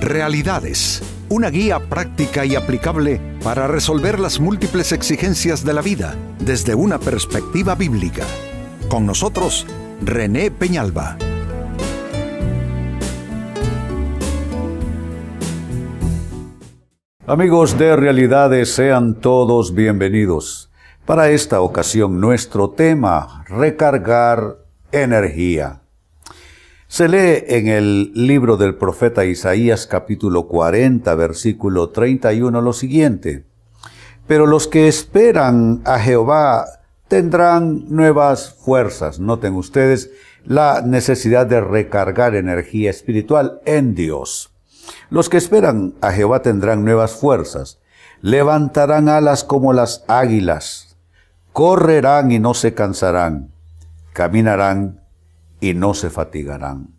Realidades, una guía práctica y aplicable para resolver las múltiples exigencias de la vida desde una perspectiva bíblica. Con nosotros, René Peñalba. Amigos de Realidades, sean todos bienvenidos. Para esta ocasión, nuestro tema, recargar energía. Se lee en el libro del profeta Isaías capítulo 40 versículo 31 lo siguiente. Pero los que esperan a Jehová tendrán nuevas fuerzas. Noten ustedes la necesidad de recargar energía espiritual en Dios. Los que esperan a Jehová tendrán nuevas fuerzas. Levantarán alas como las águilas. Correrán y no se cansarán. Caminarán y no se fatigarán.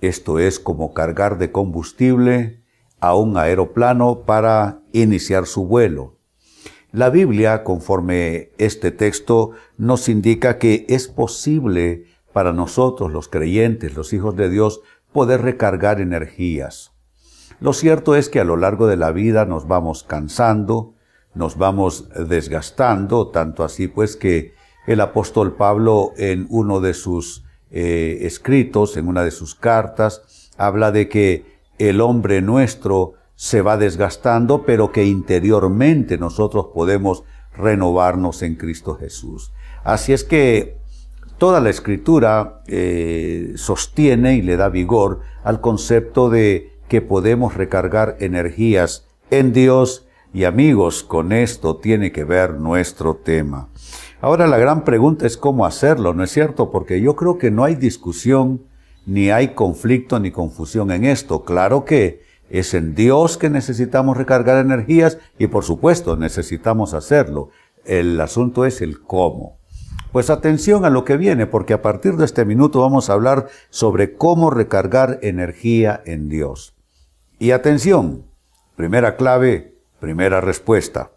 Esto es como cargar de combustible a un aeroplano para iniciar su vuelo. La Biblia, conforme este texto, nos indica que es posible para nosotros, los creyentes, los hijos de Dios, poder recargar energías. Lo cierto es que a lo largo de la vida nos vamos cansando, nos vamos desgastando, tanto así pues que el apóstol Pablo en uno de sus eh, escritos, en una de sus cartas, habla de que el hombre nuestro se va desgastando, pero que interiormente nosotros podemos renovarnos en Cristo Jesús. Así es que toda la escritura eh, sostiene y le da vigor al concepto de que podemos recargar energías en Dios y amigos, con esto tiene que ver nuestro tema. Ahora la gran pregunta es cómo hacerlo, ¿no es cierto? Porque yo creo que no hay discusión, ni hay conflicto, ni confusión en esto. Claro que es en Dios que necesitamos recargar energías y por supuesto necesitamos hacerlo. El asunto es el cómo. Pues atención a lo que viene, porque a partir de este minuto vamos a hablar sobre cómo recargar energía en Dios. Y atención, primera clave, primera respuesta.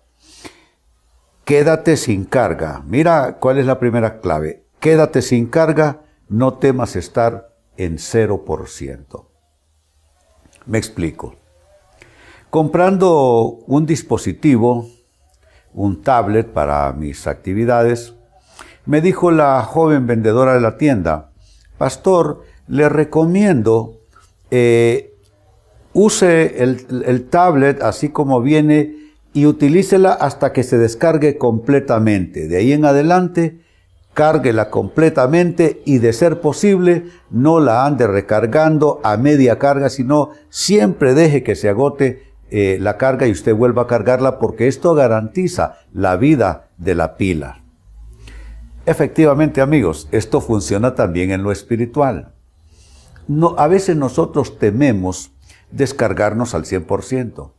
Quédate sin carga. Mira cuál es la primera clave. Quédate sin carga, no temas estar en 0%. Me explico. Comprando un dispositivo, un tablet para mis actividades, me dijo la joven vendedora de la tienda, Pastor, le recomiendo eh, use el, el tablet así como viene y utilícela hasta que se descargue completamente. De ahí en adelante, cárguela completamente y de ser posible, no la ande recargando a media carga, sino siempre deje que se agote eh, la carga y usted vuelva a cargarla porque esto garantiza la vida de la pila. Efectivamente, amigos, esto funciona también en lo espiritual. No, a veces nosotros tememos descargarnos al 100%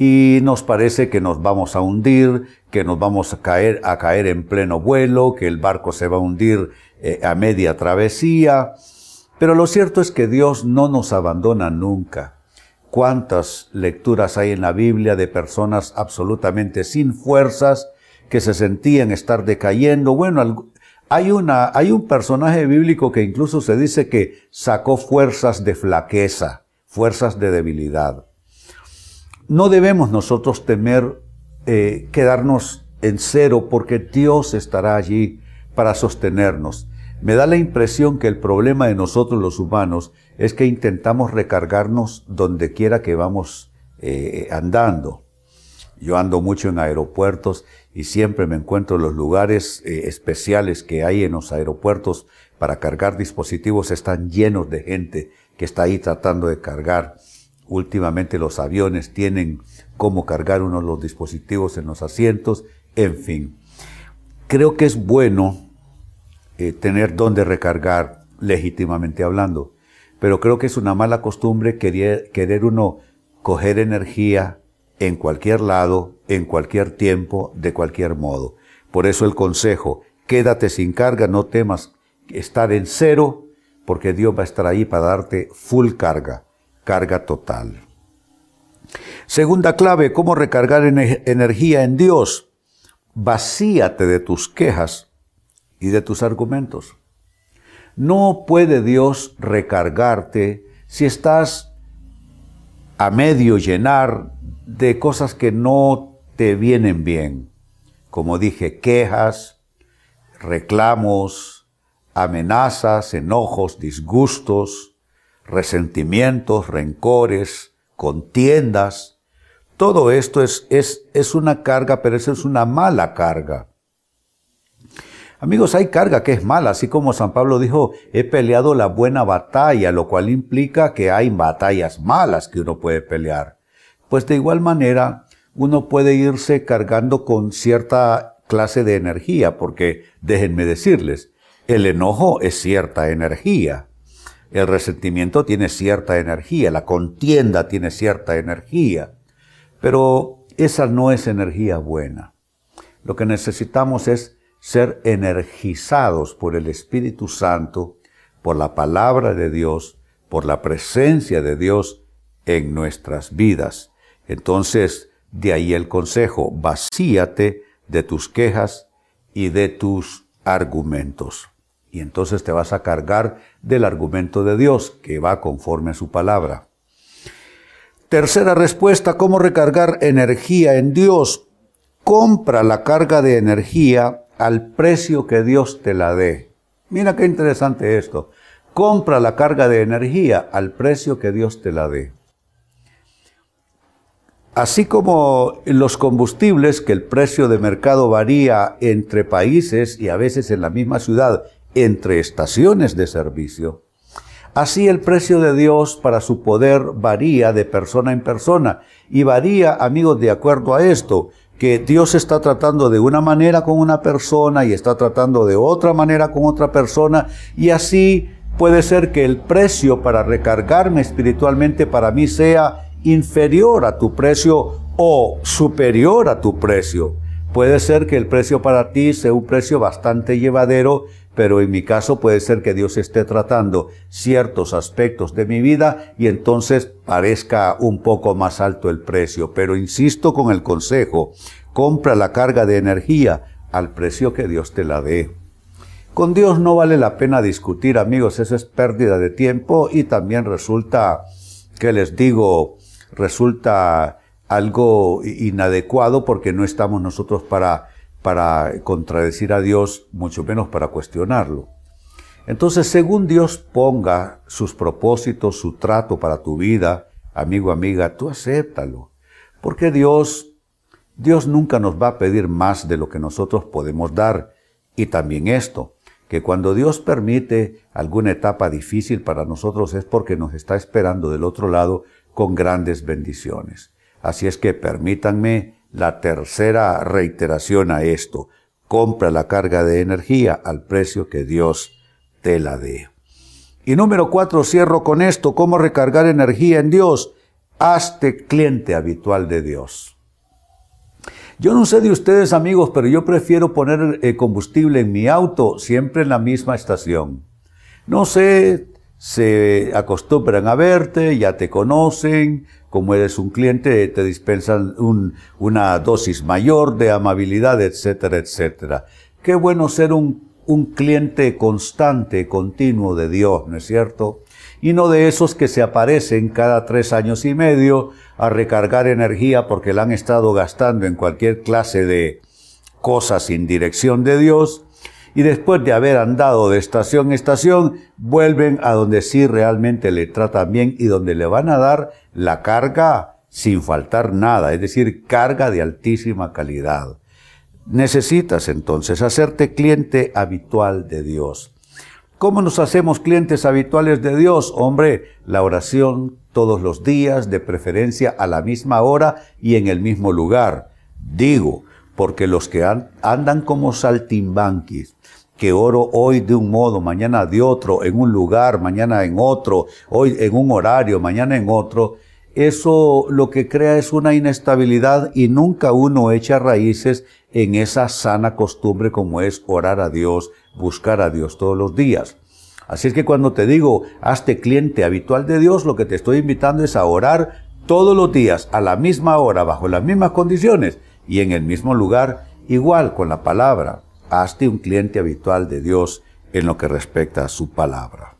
y nos parece que nos vamos a hundir, que nos vamos a caer, a caer en pleno vuelo, que el barco se va a hundir eh, a media travesía. Pero lo cierto es que Dios no nos abandona nunca. ¿Cuántas lecturas hay en la Biblia de personas absolutamente sin fuerzas que se sentían estar decayendo? Bueno, hay una, hay un personaje bíblico que incluso se dice que sacó fuerzas de flaqueza, fuerzas de debilidad. No debemos nosotros temer eh, quedarnos en cero porque Dios estará allí para sostenernos. Me da la impresión que el problema de nosotros los humanos es que intentamos recargarnos donde quiera que vamos eh, andando. Yo ando mucho en aeropuertos y siempre me encuentro en los lugares eh, especiales que hay en los aeropuertos para cargar dispositivos. Están llenos de gente que está ahí tratando de cargar. Últimamente los aviones tienen cómo cargar uno los dispositivos en los asientos, en fin. Creo que es bueno eh, tener dónde recargar legítimamente hablando, pero creo que es una mala costumbre querer, querer uno coger energía en cualquier lado, en cualquier tiempo, de cualquier modo. Por eso el consejo, quédate sin carga, no temas estar en cero, porque Dios va a estar ahí para darte full carga carga total. Segunda clave, cómo recargar energía en Dios. Vacíate de tus quejas y de tus argumentos. No puede Dios recargarte si estás a medio llenar de cosas que no te vienen bien. Como dije, quejas, reclamos, amenazas, enojos, disgustos, resentimientos, rencores, contiendas. Todo esto es, es, es una carga, pero eso es una mala carga. Amigos, hay carga que es mala, así como San Pablo dijo, he peleado la buena batalla, lo cual implica que hay batallas malas que uno puede pelear. Pues de igual manera, uno puede irse cargando con cierta clase de energía, porque déjenme decirles, el enojo es cierta energía, el resentimiento tiene cierta energía, la contienda tiene cierta energía, pero esa no es energía buena. Lo que necesitamos es ser energizados por el Espíritu Santo, por la palabra de Dios, por la presencia de Dios en nuestras vidas. Entonces, de ahí el consejo, vacíate de tus quejas y de tus argumentos. Y entonces te vas a cargar del argumento de Dios, que va conforme a su palabra. Tercera respuesta, ¿cómo recargar energía en Dios? Compra la carga de energía al precio que Dios te la dé. Mira qué interesante esto. Compra la carga de energía al precio que Dios te la dé. Así como los combustibles, que el precio de mercado varía entre países y a veces en la misma ciudad, entre estaciones de servicio, así el precio de Dios para su poder varía de persona en persona y varía, amigos, de acuerdo a esto que Dios está tratando de una manera con una persona y está tratando de otra manera con otra persona y así puede ser que el precio para recargarme espiritualmente para mí sea inferior a tu precio o superior a tu precio. Puede ser que el precio para ti sea un precio bastante llevadero, pero en mi caso puede ser que Dios esté tratando ciertos aspectos de mi vida y entonces parezca un poco más alto el precio. Pero insisto con el consejo, compra la carga de energía al precio que Dios te la dé. Con Dios no vale la pena discutir, amigos, eso es pérdida de tiempo y también resulta, que les digo, resulta algo inadecuado porque no estamos nosotros para, para contradecir a Dios, mucho menos para cuestionarlo. Entonces, según Dios ponga sus propósitos, su trato para tu vida, amigo, amiga, tú acéptalo. Porque Dios, Dios nunca nos va a pedir más de lo que nosotros podemos dar. Y también esto, que cuando Dios permite alguna etapa difícil para nosotros es porque nos está esperando del otro lado con grandes bendiciones. Así es que permítanme la tercera reiteración a esto. Compra la carga de energía al precio que Dios te la dé. Y número cuatro, cierro con esto, cómo recargar energía en Dios. Hazte cliente habitual de Dios. Yo no sé de ustedes amigos, pero yo prefiero poner eh, combustible en mi auto siempre en la misma estación. No sé se acostumbran a verte, ya te conocen, como eres un cliente, te dispensan una dosis mayor de amabilidad, etcétera, etcétera. Qué bueno ser un, un cliente constante, continuo de Dios, ¿no es cierto? Y no de esos que se aparecen cada tres años y medio a recargar energía porque la han estado gastando en cualquier clase de cosas sin dirección de Dios y después de haber andado de estación en estación, vuelven a donde sí realmente le tratan bien y donde le van a dar la carga sin faltar nada, es decir, carga de altísima calidad. Necesitas entonces hacerte cliente habitual de Dios. ¿Cómo nos hacemos clientes habituales de Dios? Hombre, la oración todos los días, de preferencia a la misma hora y en el mismo lugar. Digo, porque los que andan como saltimbanquis, que oro hoy de un modo, mañana de otro, en un lugar, mañana en otro, hoy en un horario, mañana en otro, eso lo que crea es una inestabilidad y nunca uno echa raíces en esa sana costumbre como es orar a Dios, buscar a Dios todos los días. Así es que cuando te digo, hazte cliente habitual de Dios, lo que te estoy invitando es a orar todos los días, a la misma hora, bajo las mismas condiciones y en el mismo lugar, igual con la palabra hazte un cliente habitual de Dios en lo que respecta a su palabra.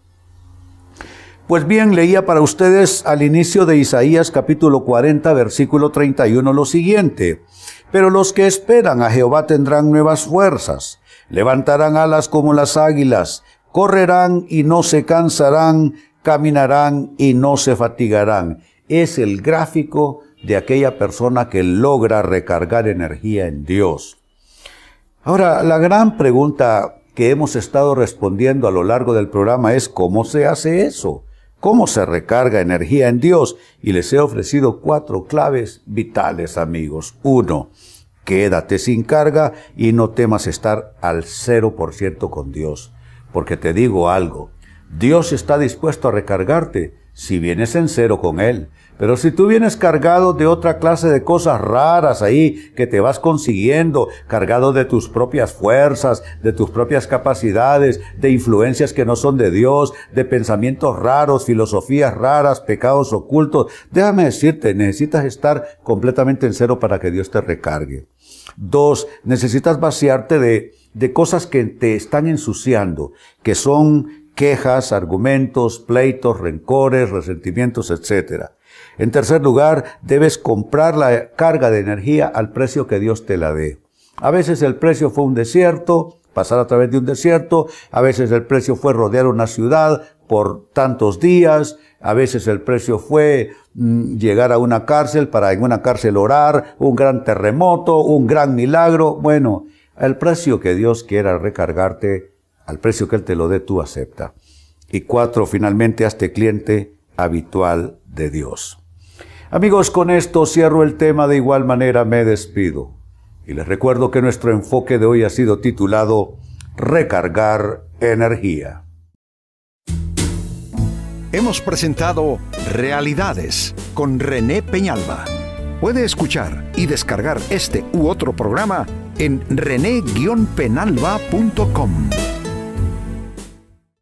Pues bien, leía para ustedes al inicio de Isaías capítulo 40, versículo 31 lo siguiente. Pero los que esperan a Jehová tendrán nuevas fuerzas, levantarán alas como las águilas, correrán y no se cansarán, caminarán y no se fatigarán. Es el gráfico de aquella persona que logra recargar energía en Dios. Ahora, la gran pregunta que hemos estado respondiendo a lo largo del programa es ¿cómo se hace eso? ¿Cómo se recarga energía en Dios? Y les he ofrecido cuatro claves vitales, amigos. Uno, quédate sin carga y no temas estar al 0% con Dios. Porque te digo algo, Dios está dispuesto a recargarte si vienes en cero con Él. Pero si tú vienes cargado de otra clase de cosas raras ahí que te vas consiguiendo, cargado de tus propias fuerzas, de tus propias capacidades, de influencias que no son de Dios, de pensamientos raros, filosofías raras, pecados ocultos, déjame decirte, necesitas estar completamente en cero para que Dios te recargue. Dos, necesitas vaciarte de, de cosas que te están ensuciando, que son quejas, argumentos, pleitos, rencores, resentimientos, etc. En tercer lugar, debes comprar la carga de energía al precio que Dios te la dé. A veces el precio fue un desierto, pasar a través de un desierto, a veces el precio fue rodear una ciudad por tantos días, a veces el precio fue mm, llegar a una cárcel para en una cárcel orar, un gran terremoto, un gran milagro. Bueno, el precio que Dios quiera recargarte al precio que Él te lo dé, tú acepta. Y cuatro, finalmente, hazte cliente habitual de Dios. Amigos, con esto cierro el tema, de igual manera me despido. Y les recuerdo que nuestro enfoque de hoy ha sido titulado Recargar energía. Hemos presentado Realidades con René Peñalba. Puede escuchar y descargar este u otro programa en rene-penalba.com.